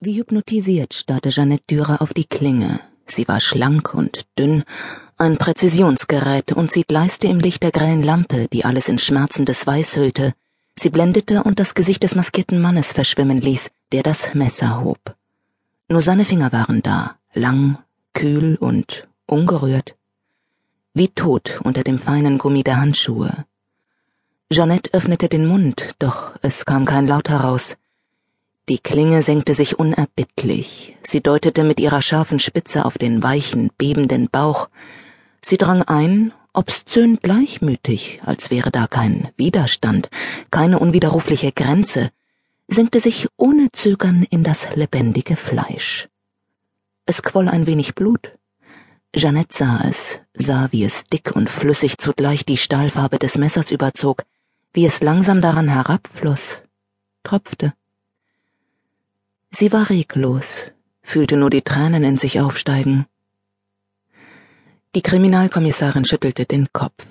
Wie hypnotisiert starrte Jeanette Dürer auf die Klinge. Sie war schlank und dünn, ein Präzisionsgerät und sie gleiste im Licht der grellen Lampe, die alles in schmerzendes Weiß hüllte. Sie blendete und das Gesicht des maskierten Mannes verschwimmen ließ, der das Messer hob. Nur seine Finger waren da, lang, kühl und ungerührt. Wie tot unter dem feinen Gummi der Handschuhe. Jeanette öffnete den Mund, doch es kam kein Laut heraus. Die Klinge senkte sich unerbittlich. Sie deutete mit ihrer scharfen Spitze auf den weichen, bebenden Bauch. Sie drang ein, obszön gleichmütig, als wäre da kein Widerstand, keine unwiderrufliche Grenze, senkte sich ohne Zögern in das lebendige Fleisch. Es quoll ein wenig Blut. Jeanette sah es, sah, wie es dick und flüssig zugleich die Stahlfarbe des Messers überzog, wie es langsam daran herabfloss, tropfte. Sie war reglos, fühlte nur die Tränen in sich aufsteigen. Die Kriminalkommissarin schüttelte den Kopf.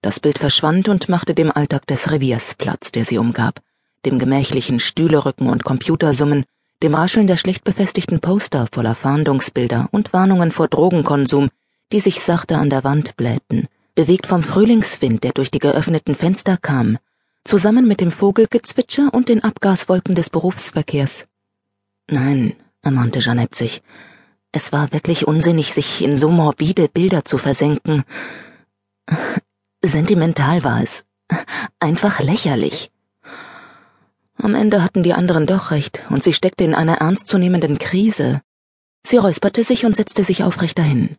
Das Bild verschwand und machte dem Alltag des Reviers Platz, der sie umgab, dem gemächlichen Stühlerücken und Computersummen, dem Rascheln der schlecht befestigten Poster voller Fahndungsbilder und Warnungen vor Drogenkonsum, die sich sachte an der Wand blähten, bewegt vom Frühlingswind, der durch die geöffneten Fenster kam, zusammen mit dem Vogelgezwitscher und den Abgaswolken des Berufsverkehrs. Nein, ermahnte Jeanette sich. Es war wirklich unsinnig, sich in so morbide Bilder zu versenken. Sentimental war es. Einfach lächerlich. Am Ende hatten die anderen doch recht, und sie steckte in einer ernstzunehmenden Krise. Sie räusperte sich und setzte sich aufrecht dahin.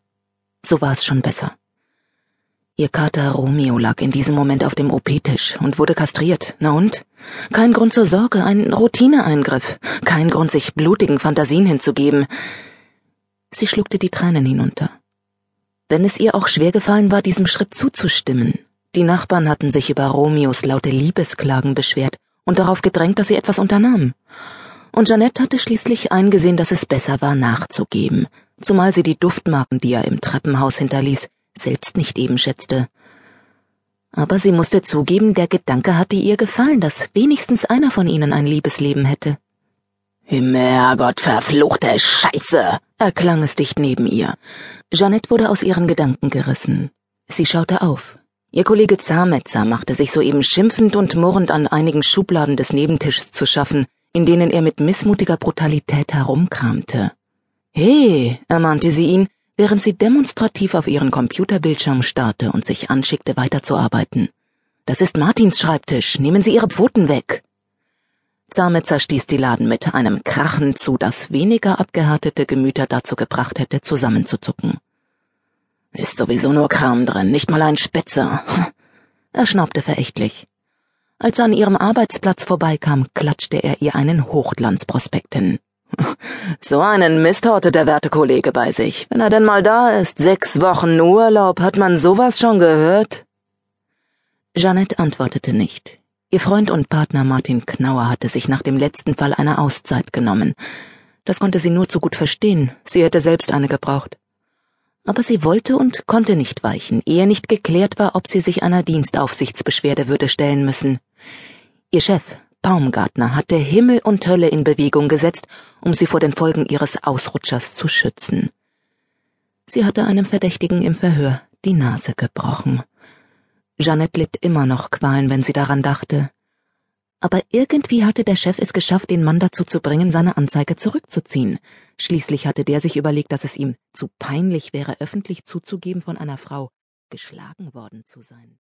So war es schon besser. Ihr Kater Romeo lag in diesem Moment auf dem OP-Tisch und wurde kastriert. Na und? Kein Grund zur Sorge, ein Routineeingriff. Kein Grund, sich blutigen Fantasien hinzugeben. Sie schluckte die Tränen hinunter. Wenn es ihr auch schwer gefallen war, diesem Schritt zuzustimmen. Die Nachbarn hatten sich über Romeos laute Liebesklagen beschwert und darauf gedrängt, dass sie etwas unternahm. Und Jeanette hatte schließlich eingesehen, dass es besser war, nachzugeben, zumal sie die Duftmarken, die er im Treppenhaus hinterließ, selbst nicht eben schätzte. Aber sie musste zugeben, der Gedanke hatte ihr gefallen, dass wenigstens einer von ihnen ein Liebesleben hätte. Herrgott, verfluchte Scheiße! erklang es dicht neben ihr. Jeanette wurde aus ihren Gedanken gerissen. Sie schaute auf. Ihr Kollege Zametzer machte sich soeben schimpfend und murrend an einigen Schubladen des Nebentischs zu schaffen, in denen er mit missmutiger Brutalität herumkramte. He, ermahnte sie ihn, während sie demonstrativ auf ihren Computerbildschirm starrte und sich anschickte, weiterzuarbeiten. Das ist Martins Schreibtisch. Nehmen Sie Ihre Pfoten weg. Zametzer stieß die Laden mit einem Krachen zu, das weniger abgehärtete Gemüter dazu gebracht hätte, zusammenzuzucken. Ist sowieso nur Kram drin, nicht mal ein Spitzer. Er schnaubte verächtlich. Als er an ihrem Arbeitsplatz vorbeikam, klatschte er ihr einen Hochglanzprospekt hin. So einen Mist hortet der werte Kollege bei sich. Wenn er denn mal da ist, sechs Wochen Urlaub, hat man sowas schon gehört? Jeanette antwortete nicht. Ihr Freund und Partner Martin Knauer hatte sich nach dem letzten Fall eine Auszeit genommen. Das konnte sie nur zu gut verstehen, sie hätte selbst eine gebraucht. Aber sie wollte und konnte nicht weichen, ehe nicht geklärt war, ob sie sich einer Dienstaufsichtsbeschwerde würde stellen müssen. Ihr Chef, Baumgartner hatte Himmel und Hölle in Bewegung gesetzt, um sie vor den Folgen ihres Ausrutschers zu schützen. Sie hatte einem Verdächtigen im Verhör die Nase gebrochen. Jeanette litt immer noch Qualen, wenn sie daran dachte. Aber irgendwie hatte der Chef es geschafft, den Mann dazu zu bringen, seine Anzeige zurückzuziehen. Schließlich hatte der sich überlegt, dass es ihm zu peinlich wäre, öffentlich zuzugeben, von einer Frau geschlagen worden zu sein.